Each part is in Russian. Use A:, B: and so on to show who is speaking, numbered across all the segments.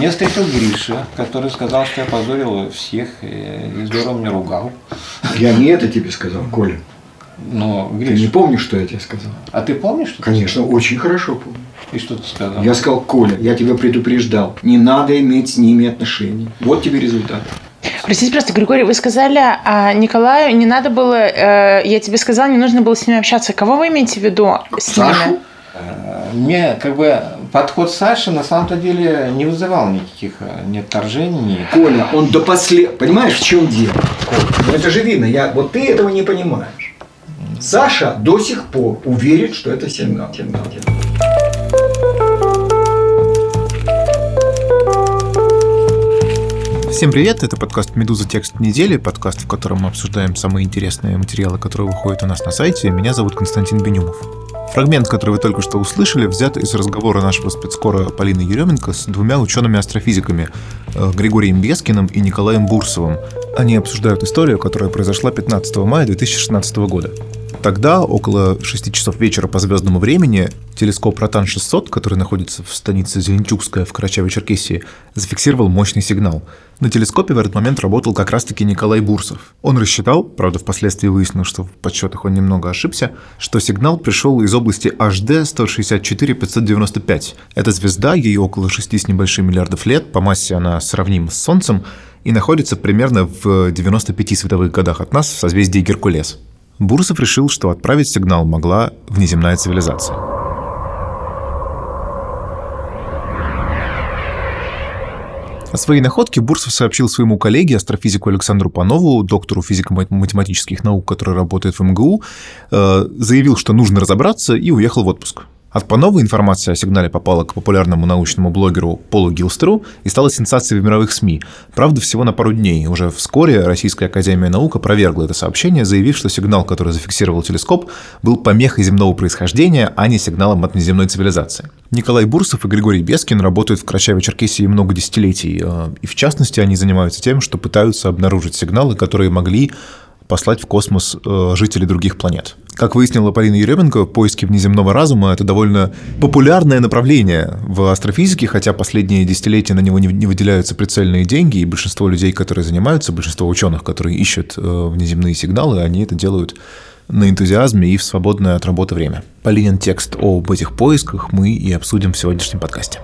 A: Я встретил Гриша, который сказал, что я позорил всех и здорово меня ругал.
B: Я не это тебе сказал, Коля.
A: Но,
B: Ты
A: Гриш,
B: не помнишь, что я тебе сказал?
A: а ты помнишь, что ты
B: Конечно, очень хорошо помню.
A: сказал? И что ты сказал?
B: Я сказал, Коля, я тебя предупреждал. Не надо иметь с ними отношений. Вот тебе результат.
C: Простите, просто, Григорий, вы сказали, а Николаю не надо было, э, я тебе сказала, не нужно было с ними общаться. Кого вы имеете в виду с
B: Сашу?
C: ними?
A: Э, Мне как бы подход Саши на самом-то деле не вызывал никаких э, ни отторжений, ни...
B: Коля, он до послед... Понимаешь, в чем дело? Коля, ну это же видно. Я... Вот ты этого не понимаешь. Саша до сих пор уверен, что это сигнал. сигнал, сигнал.
D: Всем привет, это подкаст «Медуза. Текст недели», подкаст, в котором мы обсуждаем самые интересные материалы, которые выходят у нас на сайте. Меня зовут Константин Бенюмов. Фрагмент, который вы только что услышали, взят из разговора нашего спецскора Полины Еременко с двумя учеными-астрофизиками э, Григорием Бескиным и Николаем Бурсовым. Они обсуждают историю, которая произошла 15 мая 2016 года. Тогда, около 6 часов вечера по звездному времени, телескоп Ротан-600, который находится в станице Зеленчукская в Карачаево-Черкесии, зафиксировал мощный сигнал. На телескопе в этот момент работал как раз-таки Николай Бурсов. Он рассчитал, правда, впоследствии выяснилось, что в подсчетах он немного ошибся, что сигнал пришел из области HD 164-595. Эта звезда, ей около 6 с небольшим миллиардов лет, по массе она сравнима с Солнцем, и находится примерно в 95 световых годах от нас в созвездии Геркулес. Бурсов решил, что отправить сигнал могла внеземная цивилизация. О своей находке Бурсов сообщил своему коллеге, астрофизику Александру Панову, доктору физико-математических наук, который работает в МГУ, э, заявил, что нужно разобраться и уехал в отпуск. От Панова информация о сигнале попала к популярному научному блогеру Полу Гилстеру и стала сенсацией в мировых СМИ. Правда, всего на пару дней. Уже вскоре Российская Академия Наук опровергла это сообщение, заявив, что сигнал, который зафиксировал телескоп, был помехой земного происхождения, а не сигналом от неземной цивилизации. Николай Бурсов и Григорий Бескин работают в Карачаево-Черкесии много десятилетий. э, И в частности, они занимаются тем, что пытаются обнаружить сигналы, которые могли послать в космос э, жителей других планет. Как выяснила Полина Еременко, поиски внеземного разума – это довольно популярное направление в астрофизике, хотя последние десятилетия на него не выделяются прицельные деньги, и большинство людей, которые занимаются, большинство ученых, которые ищут э, внеземные сигналы, они это делают на энтузиазме и в свободное от работы время. Полинин текст об этих поисках мы и обсудим в сегодняшнем подкасте.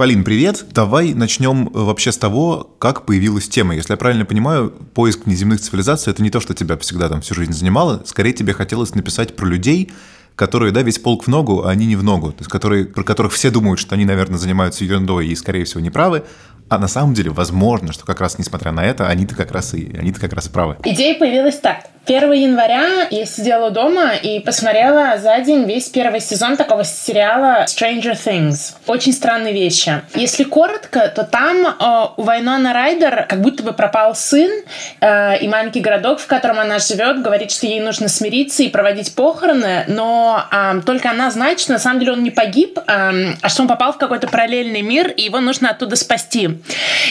D: Полин, привет. Давай начнем э, вообще с того, как появилась тема. Если я правильно понимаю, поиск внеземных цивилизаций – это не то, что тебя всегда там всю жизнь занимало. Скорее, тебе хотелось написать про людей, которые, да, весь полк в ногу, а они не в ногу. То есть, которые, про которых все думают, что они, наверное, занимаются ерундой и, скорее всего, неправы. А на самом деле, возможно, что как раз несмотря на это, они-то как раз и они-то как раз и правы.
C: Идея появилась так. 1 января я сидела дома и посмотрела за день весь первый сезон такого сериала Stranger Things. Очень странные вещи. Если коротко, то там э, у Вайнона Райдер как будто бы пропал сын, э, и маленький городок, в котором она живет, говорит, что ей нужно смириться и проводить похороны, но э, только она знает, что на самом деле он не погиб, э, а что он попал в какой-то параллельный мир, и его нужно оттуда спасти.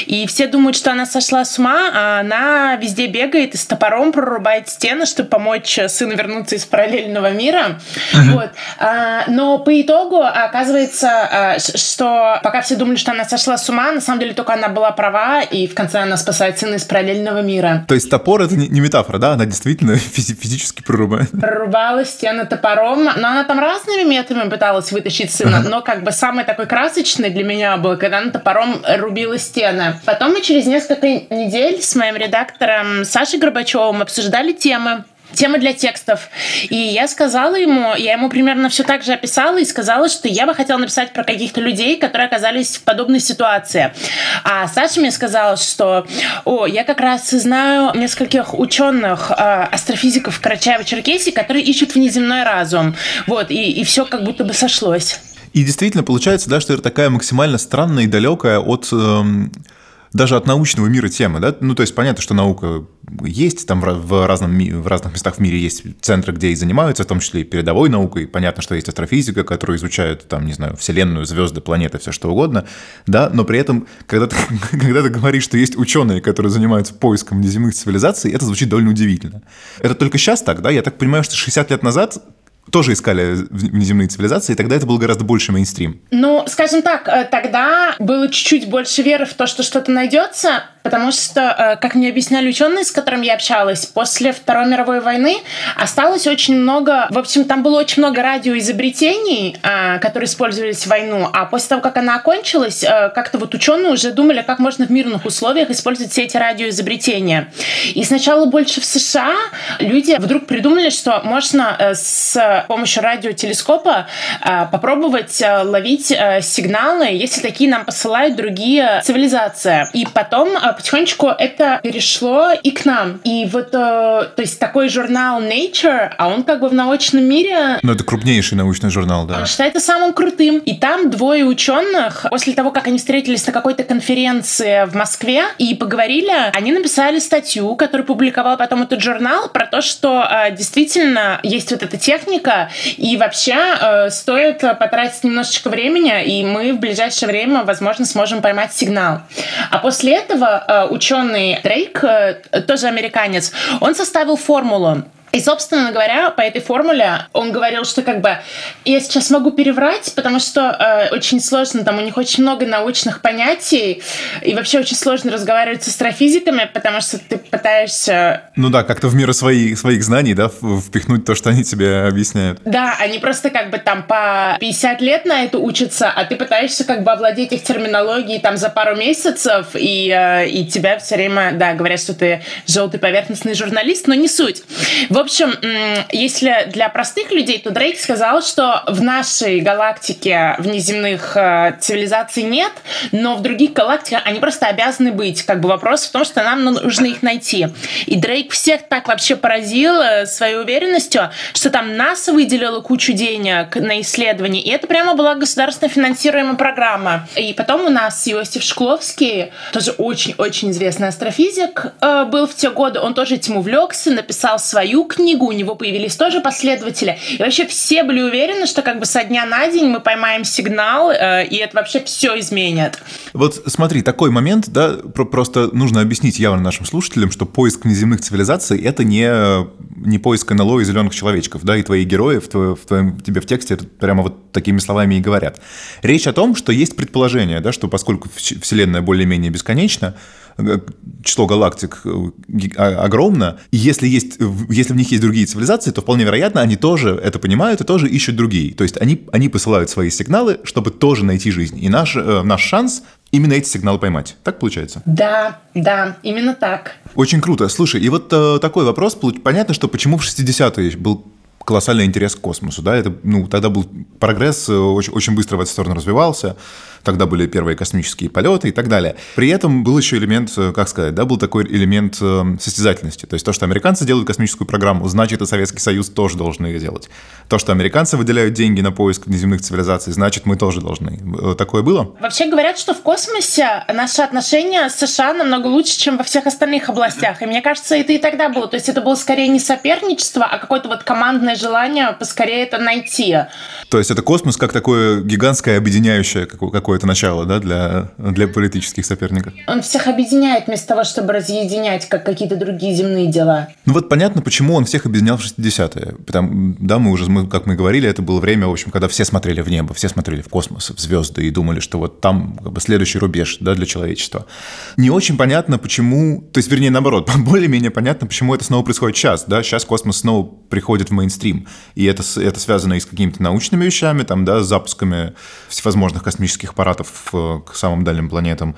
C: И все думают, что она сошла с ума, а она везде бегает и с топором прорубает стены, чтобы помочь сыну вернуться из параллельного мира. Вот. А, но по итогу оказывается, а, что пока все думали, что она сошла с ума, на самом деле только она была права, и в конце она спасает сына из параллельного мира.
D: То есть топор – это не метафора, да? Она действительно физи- физически прорубает.
C: прорубала стены топором, но она там разными методами пыталась вытащить сына, но как бы самый такой красочный для меня был, когда она топором рубила стены. Потом мы через несколько недель с моим редактором Сашей Горбачевым обсуждали темы, темы для текстов. И я сказала ему, я ему примерно все так же описала и сказала, что я бы хотела написать про каких-то людей, которые оказались в подобной ситуации. А Саша мне сказала, что о, я как раз знаю нескольких ученых, э, астрофизиков в Карачаево-Черкесии, которые ищут внеземной разум. Вот, и, и все как будто бы сошлось.
D: И действительно получается, да, что это такая максимально странная и далекая от эм, даже от научного мира темы, да? Ну, то есть понятно, что наука есть, там в, разном, в разных местах в мире есть центры, где и занимаются, в том числе и передовой наукой. Понятно, что есть астрофизика, которая изучает, там, не знаю, Вселенную, звезды, планеты, все что угодно, да, но при этом, когда ты, когда ты говоришь, что есть ученые, которые занимаются поиском внеземных цивилизаций, это звучит довольно удивительно. Это только сейчас так, да? Я так понимаю, что 60 лет назад тоже искали внеземные цивилизации, и тогда это был гораздо больше мейнстрим.
C: Ну, скажем так, э, тогда было чуть-чуть больше веры в то, что что-то найдется, потому что, э, как мне объясняли ученые, с которыми я общалась, после Второй мировой войны осталось очень много, в общем, там было очень много радиоизобретений, э, которые использовались в войну, а после того, как она окончилась, как-то вот ученые уже думали, как можно в мирных условиях использовать все эти радиоизобретения. И сначала больше в США люди вдруг придумали, что можно с помощью радиотелескопа э, попробовать э, ловить э, сигналы, если такие нам посылают другие цивилизации. И потом потихонечку это перешло и к нам. И вот, то есть такой журнал Nature, а он как бы в научном мире...
D: Ну, это крупнейший научный журнал, да.
C: Считается самым крутым. И там двое ученых, после того, как они встретились на какой-то конференции в Москве и поговорили, они написали статью, которую публиковал потом этот журнал, про то, что действительно есть вот эта техника. И вообще э, стоит потратить немножечко времени, и мы в ближайшее время, возможно, сможем поймать сигнал. А после этого э, ученый Дрейк, э, тоже американец, он составил формулу и, собственно говоря, по этой формуле он говорил, что как бы я сейчас могу переврать, потому что э, очень сложно, там у них очень много научных понятий, и вообще очень сложно разговаривать с астрофизиками, потому что ты пытаешься...
D: Ну да, как-то в меру свои, своих знаний, да, впихнуть то, что они тебе объясняют.
C: Да, они просто как бы там по 50 лет на это учатся, а ты пытаешься как бы овладеть их терминологией там за пару месяцев, и, э, и тебя все время, да, говорят, что ты желтый поверхностный журналист, но не суть. В в общем, если для простых людей, то Дрейк сказал, что в нашей галактике внеземных э, цивилизаций нет, но в других галактиках они просто обязаны быть. Как бы вопрос в том, что нам нужно их найти. И Дрейк всех так вообще поразил э, своей уверенностью, что там НАСА выделила кучу денег на исследования, и это прямо была государственно финансируемая программа. И потом у нас Иосиф Шкловский, тоже очень-очень известный астрофизик, э, был в те годы, он тоже этим увлекся, написал свою книгу, у него появились тоже последователи. И вообще все были уверены, что как бы со дня на день мы поймаем сигнал, э, и это вообще все изменит.
D: Вот смотри, такой момент, да, просто нужно объяснить явно нашим слушателям, что поиск внеземных цивилизаций – это не, не поиск НЛО и зеленых человечков, да, и твои герои в, твоем, в твоем, тебе в тексте прямо вот такими словами и говорят. Речь о том, что есть предположение, да, что поскольку Вселенная более-менее бесконечна, число галактик э, а, огромно, и если, есть, если в них есть другие цивилизации, то вполне вероятно, они тоже это понимают и тоже ищут другие. То есть они, они посылают свои сигналы, чтобы тоже найти жизнь. И наш, э, наш шанс именно эти сигналы поймать. Так получается?
C: Да, да, именно так.
D: Очень круто. Слушай, и вот э, такой вопрос. Понятно, что почему в 60-е был колоссальный интерес к космосу, да, это, ну, тогда был прогресс, очень, очень быстро в эту сторону развивался, Тогда были первые космические полеты и так далее. При этом был еще элемент, э, как сказать, да, был такой элемент э, состязательности. То есть то, что американцы делают космическую программу, значит и Советский Союз тоже должен ее делать. То, что американцы выделяют деньги на поиск внеземных цивилизаций, значит мы тоже должны. Э, такое было?
C: Вообще говорят, что в космосе наши отношения с США намного лучше, чем во всех остальных областях. И мне кажется, это и тогда было. То есть это было скорее не соперничество, а какое-то вот командное желание поскорее это найти.
D: То есть это космос как такое гигантское объединяющее какое-то начало да, для, для политических соперников.
C: Он всех объединяет вместо того, чтобы разъединять, как какие-то другие земные дела.
D: Ну вот понятно, почему он всех объединял в 60-е. Потому, да, мы уже, мы, как мы говорили, это было время, в общем, когда все смотрели в небо, все смотрели в космос, в звезды и думали, что вот там как бы следующий рубеж да, для человечества. Не очень понятно, почему, то есть, вернее, наоборот, более-менее понятно, почему это снова происходит сейчас. Да? Сейчас космос снова приходит в мейнстрим. И это, это связано и с какими-то научными вещами, там, да, с запусками всевозможных космических аппаратов э, к самым дальним планетам.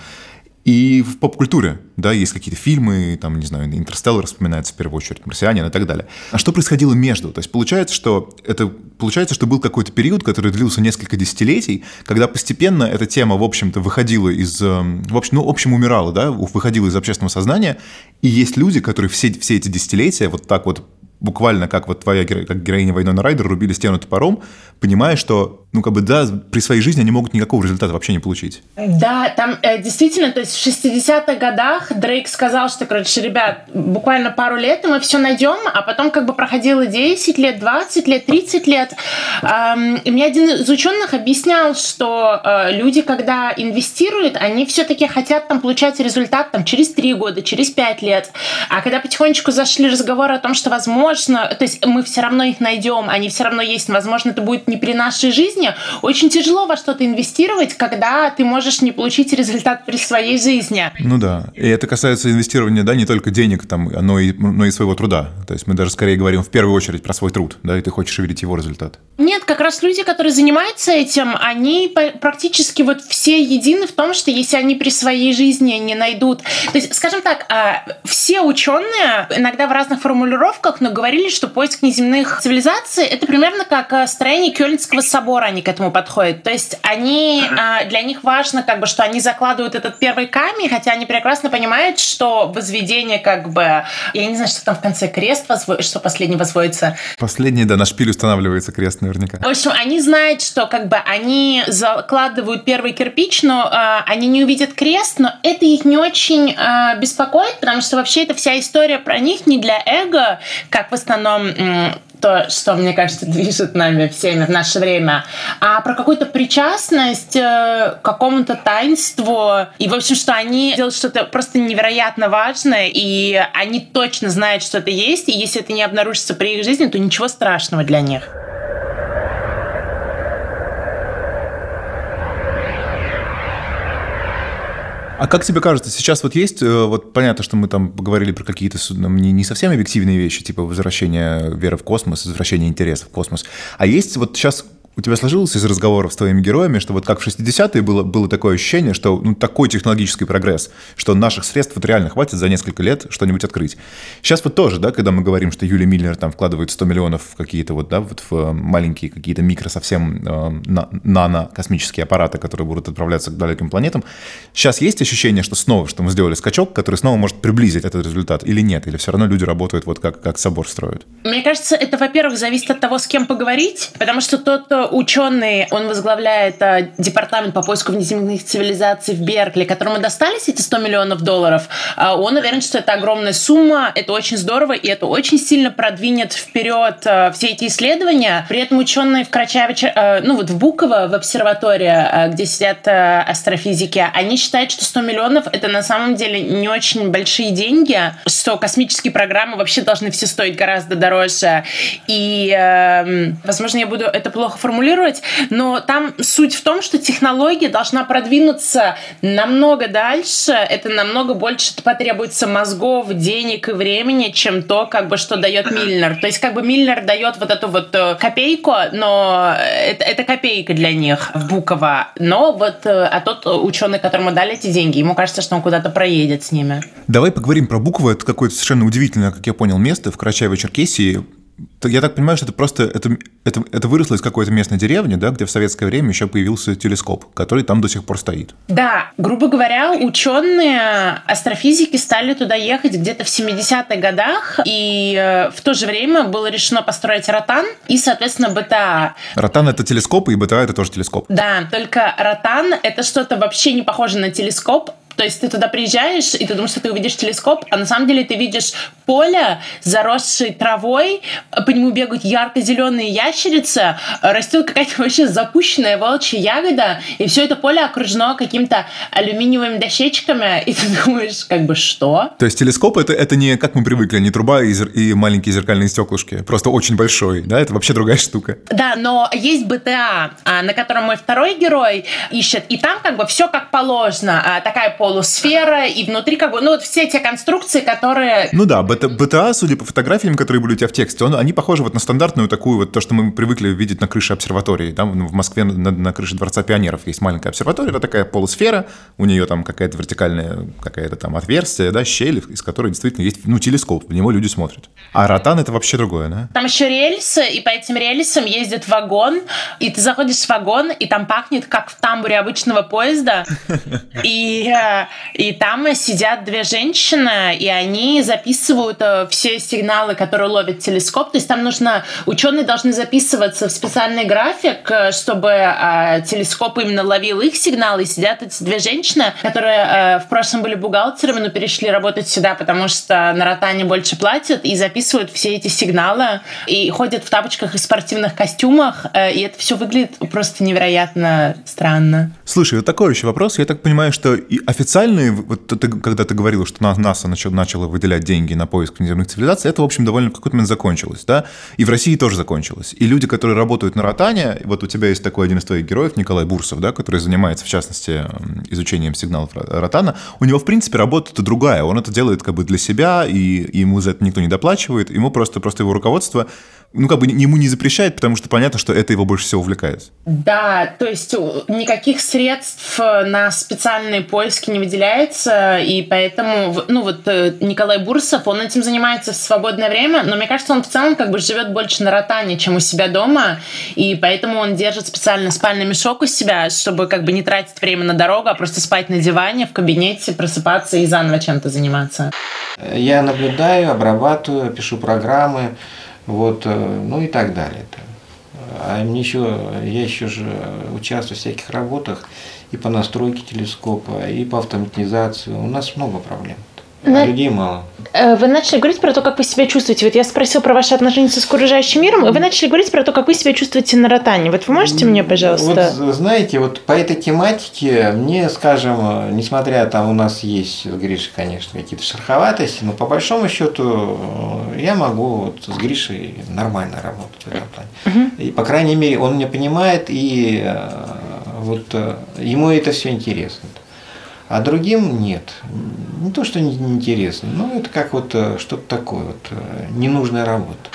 D: И в поп-культуре, да, есть какие-то фильмы, там, не знаю, «Интерстеллар» вспоминается в первую очередь, «Марсианин» и так далее. А что происходило между? То есть получается, что это получается, что был какой-то период, который длился несколько десятилетий, когда постепенно эта тема, в общем-то, выходила из, эм, в общем, ну, в общем, умирала, да, выходила из общественного сознания, и есть люди, которые все, все эти десятилетия вот так вот буквально как вот твоя как героиня Вайнона Райдер рубили стену топором, понимая, что, ну, как бы, да, при своей жизни они могут никакого результата вообще не получить.
C: Да, там э, действительно, то есть в 60-х годах Дрейк сказал, что, короче, ребят, буквально пару лет, и мы все найдем, а потом как бы проходило 10 лет, 20 лет, 30 лет. Эм, и мне один из ученых объяснял, что э, люди, когда инвестируют, они все-таки хотят там получать результат там через 3 года, через 5 лет. А когда потихонечку зашли разговоры о том, что возможно, то есть мы все равно их найдем, они все равно есть, возможно, это будет не при нашей жизни, очень тяжело во что-то инвестировать, когда ты можешь не получить результат при своей жизни.
D: Ну да, и это касается инвестирования, да, не только денег, там, но, и, но и своего труда. То есть мы даже скорее говорим в первую очередь про свой труд, да, и ты хочешь увидеть его результат.
C: Нет, как раз люди, которые занимаются этим, они практически вот все едины в том, что если они при своей жизни не найдут... То есть, скажем так, а, все ученые иногда в разных формулировках, но говорили, что поиск неземных цивилизаций — это примерно как а, строение Кёльнского собора, они к этому подходят. То есть они, а, для них важно, как бы, что они закладывают этот первый камень, хотя они прекрасно понимают, что возведение как бы... Я не знаю, что там в конце крест, возво... что последний возводится.
D: Последний, да, на шпиль устанавливается крест наверняка.
C: В общем, они знают, что как бы они закладывают первый кирпич, но э, они не увидят крест, но это их не очень э, беспокоит, потому что вообще эта вся история про них не для эго, как в основном то, что, мне кажется, движет нами всеми в наше время, а про какую-то причастность э, к какому-то таинству. И, в общем, что они делают что-то просто невероятно важное, и они точно знают, что это есть, и если это не обнаружится при их жизни, то ничего страшного для них.
D: А как тебе кажется, сейчас вот есть, э, вот понятно, что мы там поговорили про какие-то не, не совсем объективные вещи, типа возвращение веры в космос, возвращение интереса в космос, а есть вот сейчас у тебя сложилось из разговоров с твоими героями, что вот как в 60-е было, было такое ощущение, что ну, такой технологический прогресс, что наших средств вот реально хватит за несколько лет что-нибудь открыть. Сейчас вот тоже, да, когда мы говорим, что Юлия Миллер там вкладывает 100 миллионов в какие-то вот, да, вот в э, маленькие какие-то микро совсем э, нано-космические аппараты, которые будут отправляться к далеким планетам, сейчас есть ощущение, что снова, что мы сделали скачок, который снова может приблизить этот результат или нет, или все равно люди работают вот как, как собор строят?
C: Мне кажется, это, во-первых, зависит от того, с кем поговорить, потому что тот, ученый, он возглавляет а, департамент по поиску внеземных цивилизаций в Беркли, которому достались эти 100 миллионов долларов, а, он уверен, что это огромная сумма, это очень здорово, и это очень сильно продвинет вперед а, все эти исследования. При этом ученые в Крачавиче, ну вот в Буково, в обсерватории, где сидят астрофизики, они считают, что 100 миллионов это на самом деле не очень большие деньги, что космические программы вообще должны все стоить гораздо дороже. И, э, возможно, я буду это плохо формулировать, формулировать, но там суть в том, что технология должна продвинуться намного дальше, это намного больше потребуется мозгов, денег и времени, чем то, как бы, что дает Миллер. То есть, как бы Миллер дает вот эту вот э, копейку, но это, это копейка для них в Буково. Но вот, э, а тот ученый, которому дали эти деньги, ему кажется, что он куда-то проедет с ними.
D: Давай поговорим про Буково. Это какое-то совершенно удивительное, как я понял, место в Карачаево-Черкесии я так понимаю, что это просто это, это, это выросло из какой-то местной деревни, да, где в советское время еще появился телескоп, который там до сих пор стоит.
C: Да, грубо говоря, ученые астрофизики стали туда ехать где-то в 70-х годах, и э, в то же время было решено построить Ротан и, соответственно, БТА.
D: Ротан это телескоп, и БТА это тоже телескоп.
C: Да, только Ротан это что-то вообще не похоже на телескоп, то есть ты туда приезжаешь, и ты думаешь, что ты увидишь телескоп, а на самом деле ты видишь поле, заросшее травой, по нему бегают ярко-зеленые ящерицы, растет какая-то вообще запущенная волчья ягода, и все это поле окружено каким-то алюминиевыми дощечками, и ты думаешь, как бы, что?
D: То есть телескоп это, это не, как мы привыкли, не труба и, зер, и маленькие зеркальные стеклышки, просто очень большой, да, это вообще другая штука.
C: Да, но есть БТА, а, на котором мой второй герой ищет, и там как бы все как положено, а, такая пол полусфера, и внутри как бы, ну вот все те конструкции, которые...
D: Ну да, БТА, судя по фотографиям, которые были у тебя в тексте, он, они похожи вот на стандартную такую вот, то, что мы привыкли видеть на крыше обсерватории. Там в Москве на, на крыше Дворца пионеров есть маленькая обсерватория, это такая полусфера, у нее там какая-то вертикальная какая-то там отверстие, да, щель, из которой действительно есть, ну, телескоп, в него люди смотрят. А ротан это вообще другое, да?
C: Там еще рельсы, и по этим рельсам ездит вагон, и ты заходишь в вагон, и там пахнет, как в тамбуре обычного поезда, и э, и там сидят две женщины, и они записывают э, все сигналы, которые ловит телескоп. То есть там нужно, ученые должны записываться в специальный график, э, чтобы телескоп именно ловил их сигналы. И сидят эти две женщины, которые в прошлом были бухгалтерами, но перешли работать сюда, потому что на ротане больше платят, и записывают все эти сигналы, и ходят в тапочках и спортивных костюмах, и это все выглядит просто невероятно странно.
D: Слушай, вот такой еще вопрос. Я так понимаю, что и официальные, вот ты, когда ты говорил, что НАСА начал, начало выделять деньги на поиск внеземных цивилизаций, это, в общем, довольно в какой-то момент закончилось, да? И в России тоже закончилось. И люди, которые работают на Ротане, вот у тебя есть такой один из твоих героев, Николай Бурсов, да, который занимается, в частности, изучением сигналов Ротана, у него, в принципе, работа-то другая. Он это делает как бы для себя, и ему за это никто не доплачивает. Ему просто, просто его руководство ну, как бы ему не запрещает, потому что понятно, что это его больше всего увлекает.
C: Да, то есть никаких средств на специальные поиски не выделяется, и поэтому, ну, вот э, Николай Бурсов, он этим занимается в свободное время, но мне кажется, он в целом как бы живет больше на ротане, чем у себя дома, и поэтому он держит специально спальный мешок у себя, чтобы как бы не тратить время на дорогу, а просто спать на диване, в кабинете, просыпаться и заново чем-то заниматься.
A: Я наблюдаю, обрабатываю, пишу программы, вот, э, ну и так далее. А мне еще, я еще же участвую в всяких работах и по настройке телескопа, и по автоматизации. У нас много проблем. На... Людей мало.
C: Э, вы начали говорить про то, как вы себя чувствуете. Вот я спросил про ваши отношения с окружающим миром, и вы начали говорить про то, как вы себя чувствуете на ротане. Вот вы можете мне, пожалуйста...
A: Вот, знаете, вот по этой тематике мне, скажем, несмотря там у нас есть с Гришей, конечно, какие-то шероховатости, но по большому счету э, я могу вот с Гришей нормально работать в этом плане. Угу. И, по крайней мере, он меня понимает, и э, вот ему это все интересно а другим нет. Не то, что неинтересно, но это как вот э, что-то такое, вот, э, ненужная работа.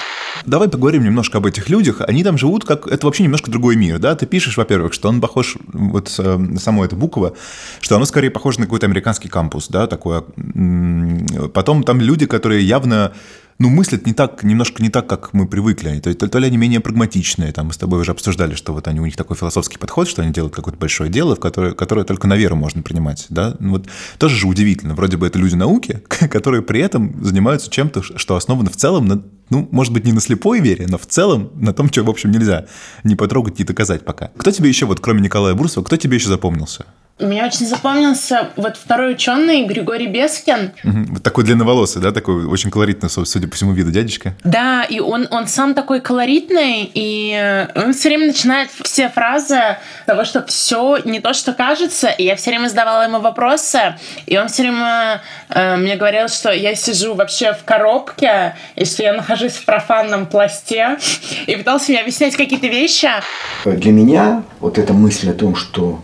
D: Давай поговорим немножко об этих людях. Они там живут как... Это вообще немножко другой мир, да? Ты пишешь, во-первых, что он похож... Вот э, само это буква, что оно скорее похоже на какой-то американский кампус, да, такое. Потом там люди, которые явно ну, мыслят не так, немножко не так, как мы привыкли. То, то, то ли они менее прагматичные. Там мы с тобой уже обсуждали, что вот они, у них такой философский подход, что они делают какое-то большое дело, в которое, которое только на веру можно принимать. Да? Ну, вот тоже же удивительно. Вроде бы это люди науки, которые при этом занимаются чем-то, что основано в целом на ну, может быть, не на слепой вере, но в целом на том, что, в общем, нельзя не потрогать, не доказать пока. Кто тебе еще, вот кроме Николая Бурсова, кто тебе еще запомнился?
C: Мне очень запомнился вот второй ученый Григорий Бескин.
D: Угу. Вот такой длинноволосый, да, такой очень колоритный, судя по всему виду дядечка.
C: Да, и он, он сам такой колоритный, и он все время начинает все фразы того, что все не то, что кажется, и я все время задавала ему вопросы, и он все время э, мне говорил, что я сижу вообще в коробке, и что я нахожусь в профанном пласте, и пытался мне объяснять какие-то вещи.
B: Для меня вот эта мысль о том, что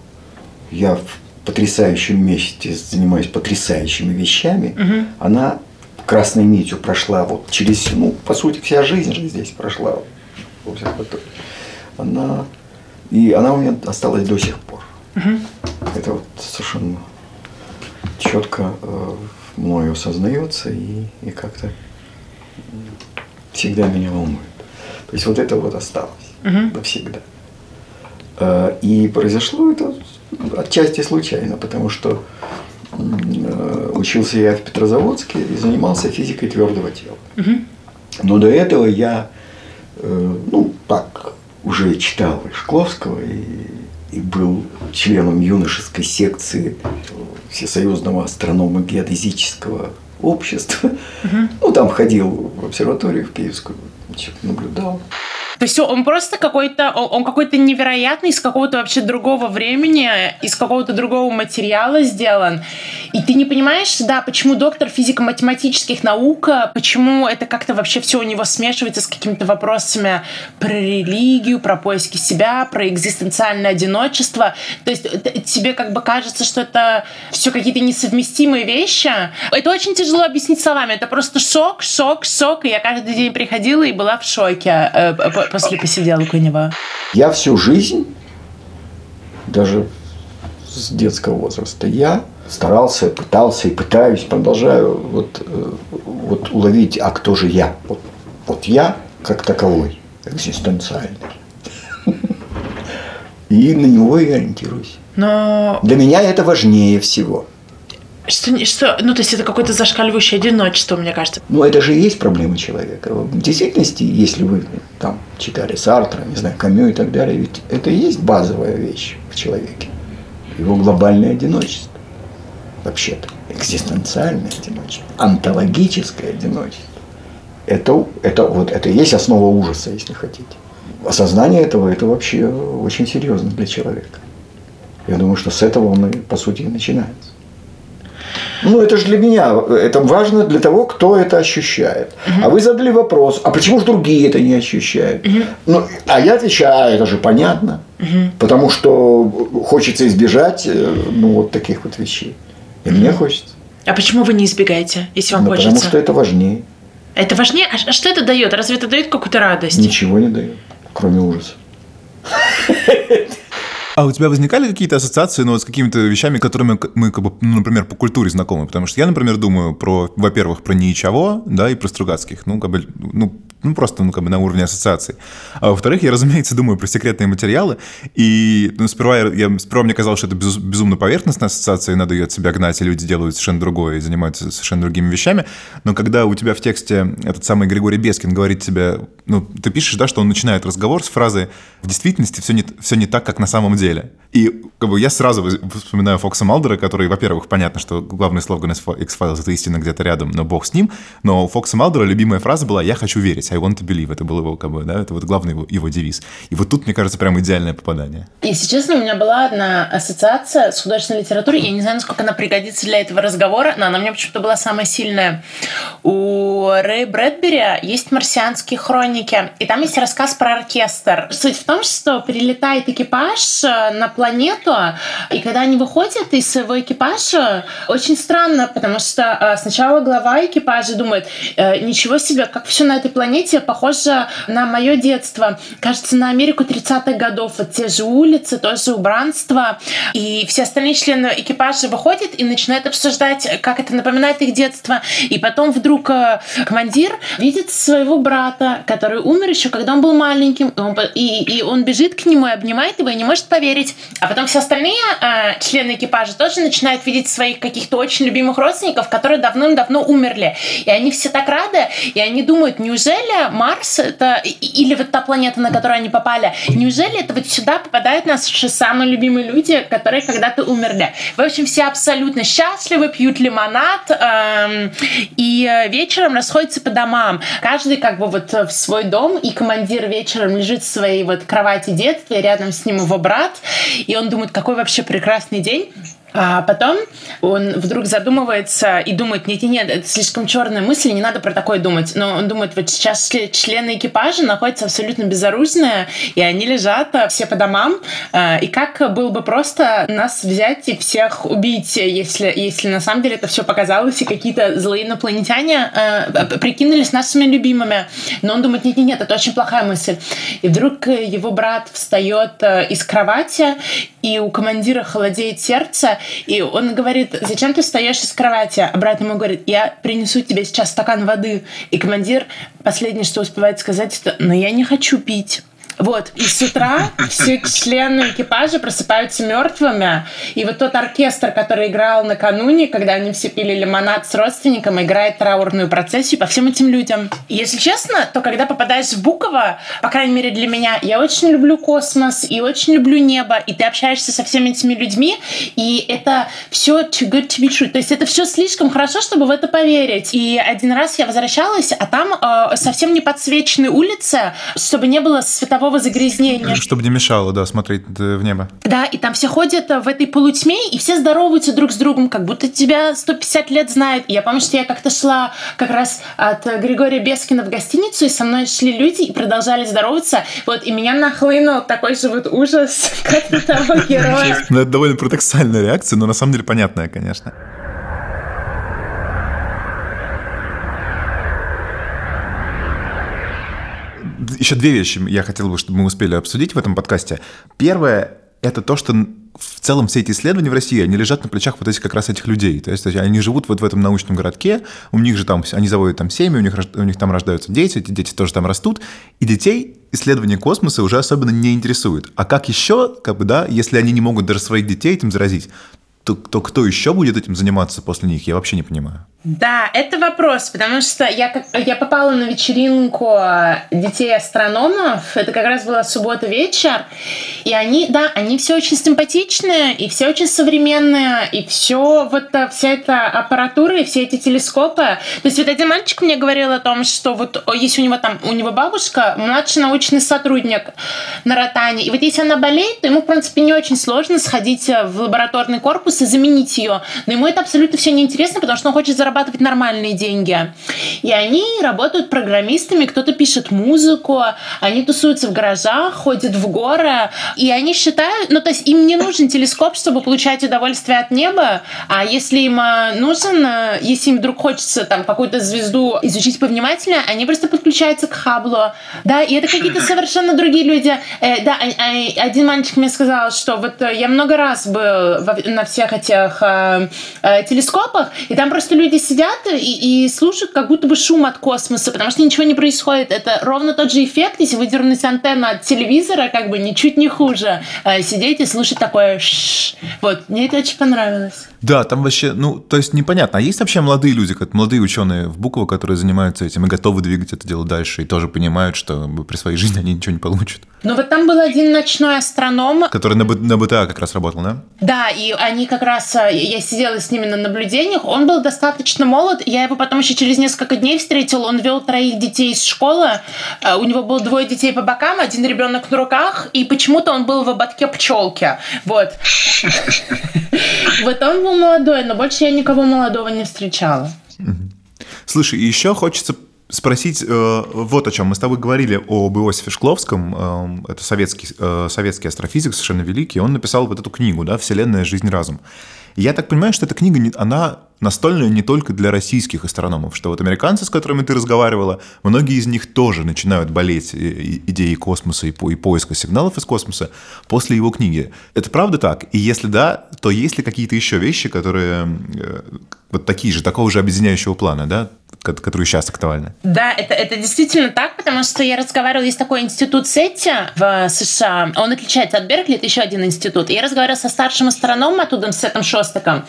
B: я в потрясающем месте занимаюсь потрясающими вещами, угу. она красной нитью прошла вот через, ну, по сути, вся жизнь же здесь прошла. Она, и она у меня осталась до сих пор. Угу. Это вот совершенно четко э, мною осознается и, и как-то всегда меня волнует. То есть вот это вот осталось угу. навсегда. Э, и произошло это отчасти случайно, потому что э, учился я в Петрозаводске и занимался физикой твердого тела. Но до этого я, э, ну, так, уже читал Шкловского и, и был членом юношеской секции Всесоюзного астрономо-геодезического общества. Угу. Ну, там ходил в обсерваторию в Киевскую, наблюдал.
C: То есть он просто какой-то, он какой-то невероятный, из какого-то вообще другого времени, из какого-то другого материала сделан. И ты не понимаешь, да, почему доктор физико-математических наук, почему это как-то вообще все у него смешивается с какими-то вопросами про религию, про поиски себя, про экзистенциальное одиночество. То есть тебе как бы кажется, что это все какие-то несовместимые вещи. Это очень тяжело объяснить словами. Это просто шок, шок, шок. И я каждый день приходила и была в шоке э, после посиделок у него?
B: Я всю жизнь, даже с детского возраста, я старался, пытался и пытаюсь, продолжаю вот, э, вот уловить, а кто же я? Вот, вот я как таковой, экзистенциальный. И на него я ориентируюсь. Но... Для меня это важнее всего.
C: Что, что, ну, то есть это какое-то зашкаливающее одиночество, мне кажется.
B: Ну, это же и есть проблема человека. В действительности, если вы там читали Сартра, не знаю, Камю и так далее, ведь это и есть базовая вещь в человеке. Его глобальное одиночество. Вообще-то. Экзистенциальное одиночество. Онтологическое одиночество. Это, это, вот, это и есть основа ужаса, если хотите. Осознание этого, это вообще очень серьезно для человека. Я думаю, что с этого он, по сути, и начинается. Ну, это же для меня, это важно для того, кто это ощущает. Угу. А вы задали вопрос, а почему же другие это не ощущают? Угу. Ну, а я отвечаю, а это же понятно. Угу. Потому что хочется избежать э, ну, вот таких вот вещей. И мне хочется.
C: А почему вы не избегаете, если вам ну, хочется?
B: Потому что это важнее.
C: Это важнее? А, а что это дает? Разве это дает какую-то радость?
B: Ничего не дает, кроме ужаса.
D: А у тебя возникали какие-то ассоциации ну, вот с какими-то вещами, которыми мы, как бы, ну, например, по культуре знакомы? Потому что я, например, думаю про, во-первых, про Ничего, да, и про Стругацких. Ну, как бы, ну, ну, просто, ну, как бы на уровне ассоциаций. А во-вторых, я, разумеется, думаю про секретные материалы. И ну, сперва, я, я, сперва мне казалось, что это без, безумно поверхностная ассоциация, и надо ее от себя гнать, и люди делают совершенно другое и занимаются совершенно другими вещами. Но когда у тебя в тексте этот самый Григорий Бескин говорит тебе, ну, ты пишешь, да, что он начинает разговор с фразы «в действительности все не, все не так, как на самом деле». Venezuela. И как бы я сразу вспоминаю Фокса Малдера, который, во-первых, понятно, что главный слоган X-Files — это истина где-то рядом, но бог с ним. Но у Фокса Малдера любимая фраза была «я хочу верить», «I want to believe». Это был его, как бы, да, это вот главный его, его девиз. И вот тут, мне кажется, прям идеальное попадание.
C: Если честно, у меня была одна ассоциация с художественной литературой. Я не знаю, насколько она пригодится для этого разговора, но она мне почему-то была самая сильная. У Рэя Брэдбери есть «Марсианские хроники», и там есть рассказ про оркестр. Суть в том, что прилетает экипаж на планету, и когда они выходят из своего экипажа, очень странно, потому что а, сначала глава экипажа думает, «Э, ничего себе, как все на этой планете похоже на мое детство. Кажется, на Америку 30-х годов. Вот те же улицы, тоже убранство. И все остальные члены экипажа выходят и начинают обсуждать, как это напоминает их детство. И потом вдруг э, командир видит своего брата, который умер еще, когда он был маленьким. И он, и, и он бежит к нему и обнимает его и не может поверить. А потом все остальные э, члены экипажа тоже начинают видеть своих каких-то очень любимых родственников, которые давным-давно умерли. И они все так рады, и они думают, неужели Марс это или вот та планета, на которую они попали, неужели это вот сюда попадают наши самые любимые люди, которые когда-то умерли. В общем, все абсолютно счастливы, пьют лимонад эм, и вечером расходятся по домам. Каждый как бы вот в свой дом, и командир вечером лежит в своей вот кровати детства, рядом с ним его брат, и он думает, какой вообще прекрасный день. А потом он вдруг задумывается и думает, нет, нет, это слишком черная мысль, не надо про такое думать. Но он думает, вот сейчас члены экипажа находятся абсолютно безоружные, и они лежат а, все по домам. А, и как было бы просто нас взять и всех убить, если, если на самом деле это все показалось, и какие-то злые инопланетяне а, прикинулись нашими любимыми. Но он думает, нет, нет, нет, это очень плохая мысль. И вдруг его брат встает из кровати, и у командира холодеет сердце, и он говорит, зачем ты встаешь из кровати? А брат ему говорит, я принесу тебе сейчас стакан воды. И командир последнее, что успевает сказать, это, но я не хочу пить. Вот, и с утра все члены экипажа просыпаются мертвыми. И вот тот оркестр, который играл накануне, когда они все пили лимонад с родственником, играет траурную процессию по всем этим людям. Если честно, то когда попадаешь в Буково, по крайней мере для меня, я очень люблю космос и очень люблю небо, и ты общаешься со всеми этими людьми, и это все too good to be true. То есть это все слишком хорошо, чтобы в это поверить. И один раз я возвращалась, а там э, совсем не подсвеченные улицы, чтобы не было светового светового загрязнения.
D: Чтобы не мешало, да, смотреть э, в небо.
C: Да, и там все ходят э, в этой полутьме, и все здороваются друг с другом, как будто тебя 150 лет знают. Я помню, что я как-то шла как раз от Григория Бескина в гостиницу, и со мной шли люди и продолжали здороваться. Вот, и меня нахлынул такой же вот ужас, как на того героя.
D: Ну, это довольно парадоксальная реакция, но на самом деле понятная, конечно. Еще две вещи я хотел бы, чтобы мы успели обсудить в этом подкасте. Первое — это то, что в целом все эти исследования в России, они лежат на плечах вот этих как раз этих людей. То есть они живут вот в этом научном городке, у них же там, они заводят там семьи, у них, у них там рождаются дети, эти дети тоже там растут, и детей исследования космоса уже особенно не интересуют. А как еще, как бы, да, если они не могут даже своих детей этим заразить, то, то кто еще будет этим заниматься после них, я вообще не понимаю.
C: Да, это вопрос, потому что я, я попала на вечеринку детей астрономов, это как раз была суббота вечер, и они, да, они все очень симпатичные, и все очень современные, и все вот э, вся эта аппаратура, и все эти телескопы. То есть вот один мальчик мне говорил о том, что вот есть у него там, у него бабушка, младший научный сотрудник на Ротане, и вот если она болеет, то ему, в принципе, не очень сложно сходить в лабораторный корпус и заменить ее, но ему это абсолютно все неинтересно, потому что он хочет заработать зарабатывать нормальные деньги. И они работают программистами, кто-то пишет музыку, они тусуются в гаражах, ходят в горы, и они считают, ну то есть им не нужен телескоп, чтобы получать удовольствие от неба, а если им э, нужен, э, если им вдруг хочется там какую-то звезду изучить повнимательнее, они просто подключаются к Хаблу, да, и это какие-то совершенно другие люди. Э, да, а, один мальчик мне сказал, что вот я много раз был на всех этих телескопах, и там просто люди сидят и, и слушают как будто бы шум от космоса, потому что ничего не происходит. Это ровно тот же эффект, если выдернуть антенну от телевизора, как бы ничуть не хуже. Э, сидеть и слушать такое ш Вот, мне это очень понравилось.
D: Да, там вообще, ну, то есть непонятно. А есть вообще молодые люди, как молодые ученые в Буково, которые занимаются этим и готовы двигать это дело дальше, и тоже понимают, что при своей жизни они ничего не получат?
C: Ну, вот там был один ночной астроном.
D: Который на, на БТА как раз работал, да?
C: Да, и они как раз, э, я сидела с ними на наблюдениях, он был достаточно молод, я его потом еще через несколько дней встретила, он вел троих детей из школы, э, у него было двое детей по бокам, один ребенок на руках, и почему-то он был в ободке пчелки. Вот. Вот он был молодой, но больше я никого молодого не встречала.
D: Слушай, еще хочется спросить э, вот о чем. Мы с тобой говорили об Иосифе Шкловском, э, это советский, э, советский астрофизик, совершенно великий, он написал вот эту книгу, да, «Вселенная. Жизнь. Разум». Я так понимаю, что эта книга, она настольная не только для российских астрономов, что вот американцы, с которыми ты разговаривала, многие из них тоже начинают болеть идеей космоса и, по, и поиска сигналов из космоса после его книги. Это правда так? И если да, то есть ли какие-то еще вещи, которые вот такие же, такого же объединяющего плана, да, которые сейчас актуальны.
C: Да, это, это действительно так, потому что я разговаривала, есть такой институт Сетти в США, он отличается от Беркли, это еще один институт. И я разговаривала со старшим астрономом оттуда, с Сетом Шостаком,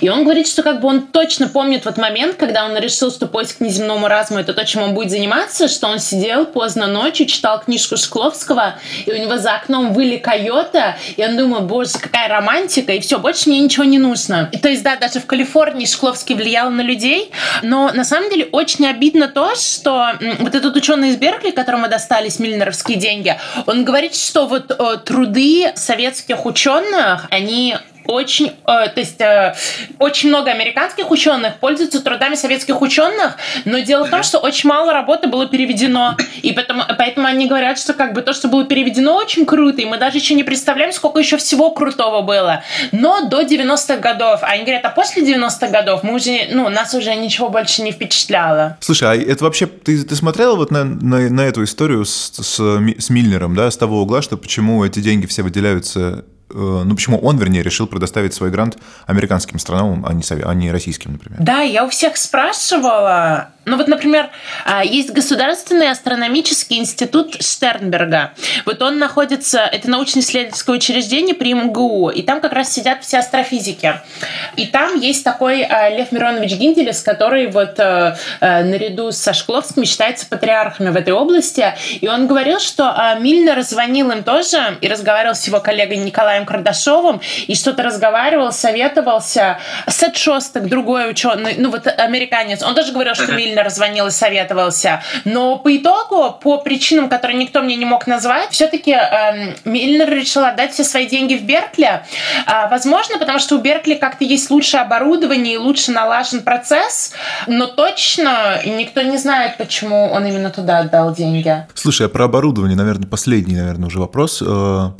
C: и он говорит, что как бы он точно помнит вот момент, когда он решил, что поиск к неземному разуму это то, чем он будет заниматься, что он сидел поздно ночью, читал книжку Шкловского, и у него за окном выли койота, и он думал, боже, какая романтика, и все, больше мне ничего не нужно. И то есть, да, даже в Калифорнии Шкловский влиял на людей, но на самом деле очень обидно то, что вот этот ученый из Беркли, которому достались миллинеровские деньги, он говорит, что вот э, труды советских ученых, они очень, э, то есть э, очень много американских ученых пользуются трудами советских ученых, но дело в том, что очень мало работы было переведено, и поэтому, поэтому они говорят, что как бы то, что было переведено, очень круто, и мы даже еще не представляем, сколько еще всего крутого было. Но до 90-х годов, а они говорят, а после 90-х годов мы уже, ну, нас уже ничего больше не впечатляло.
D: Слушай, а это вообще, ты, ты смотрела вот на, на, на эту историю с, с, с Мильнером, да, с того угла, что почему эти деньги все выделяются ну почему он, вернее, решил предоставить свой грант американским странам, а не, а не российским, например?
C: Да, я у всех спрашивала, ну вот, например, а, есть Государственный астрономический институт Штернберга. Вот он находится, это научно-исследовательское учреждение при МГУ, и там как раз сидят все астрофизики. И там есть такой а, Лев Миронович Гинделес, который вот а, наряду со Шкловским считается патриархами в этой области. И он говорил, что Мильнер звонил им тоже и разговаривал с его коллегой Николаем Кардашовым, и что-то разговаривал, советовался. Сет Шостак, другой ученый, ну вот американец, он тоже говорил, что Мильнер сильно раззвонил и советовался. Но по итогу, по причинам, которые никто мне не мог назвать, все-таки э, Мильнер решил отдать все свои деньги в Беркли. Э, возможно, потому что у Беркли как-то есть лучшее оборудование и лучше налажен процесс, но точно никто не знает, почему он именно туда отдал деньги.
D: Слушай, а про оборудование, наверное, последний, наверное, уже вопрос. Э,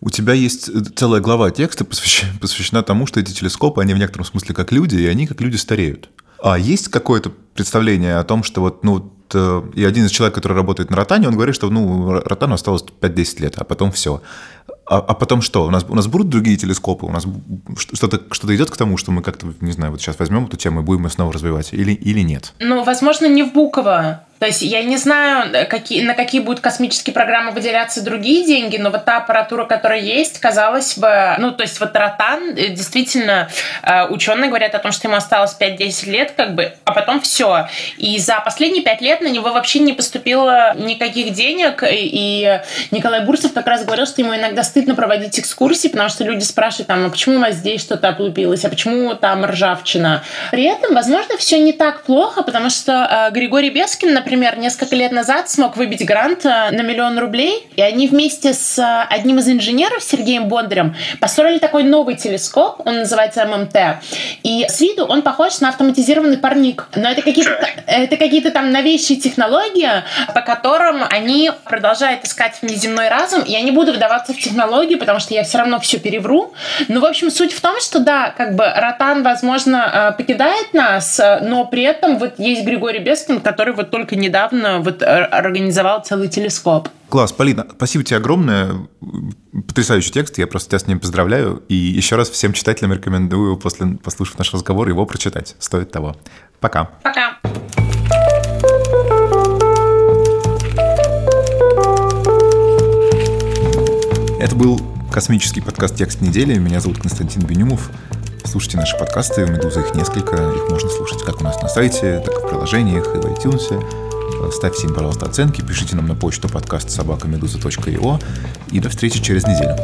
D: у тебя есть целая глава текста, посвящена тому, что эти телескопы, они в некотором смысле как люди, и они как люди стареют. А есть какое-то представление о том, что вот, ну, э, и один из человек, который работает на Ротане, он говорит, что ну, Ротану осталось 5-10 лет, а потом все. А, а потом что? У нас, у нас будут другие телескопы? У нас что-то что идет к тому, что мы как-то, не знаю, вот сейчас возьмем эту тему и будем ее снова развивать? Или, или нет?
C: Ну, возможно, не в Буково. То есть я не знаю, какие, на какие будут космические программы выделяться другие деньги, но вот та аппаратура, которая есть, казалось бы, ну, то есть вот Ротан, э, действительно, э, ученые говорят о том, что ему осталось 5-10 лет, как бы, а потом все. И за последние 5 лет на него вообще не поступило никаких денег, и Николай Бурцев как раз говорил, что ему иногда стыдно проводить экскурсии, потому что люди спрашивают там, а почему у нас здесь что-то облупилось, а почему там ржавчина. При этом, возможно, все не так плохо, потому что э, Григорий Бескин, например, несколько лет назад смог выбить грант э, на миллион рублей, и они вместе с э, одним из инженеров, Сергеем Бондарем, построили такой новый телескоп, он называется ММТ, и с виду он похож на автоматизированный парник, но это какие-то это какие-то там новейшие технологии, по которым они продолжают искать внеземной разум. Я не буду вдаваться в технологии, потому что я все равно все перевру. Но, в общем, суть в том, что да, как бы Ротан, возможно, э, покидает нас, но при этом вот есть Григорий Бескин, который вот только недавно вот организовал целый телескоп.
D: Класс, Полина, спасибо тебе огромное. Потрясающий текст, я просто тебя с ним поздравляю. И еще раз всем читателям рекомендую, после послушав наш разговор, его прочитать. Стоит того. Пока.
C: Пока.
D: Это был космический подкаст «Текст недели». Меня зовут Константин Бенюмов. Слушайте наши подкасты, у «Медузы» их несколько. Их можно слушать как у нас на сайте, так и в приложениях и в iTunes. Ставьте им, пожалуйста, оценки, пишите нам на почту подкаст собакамедуза.io и до встречи через неделю.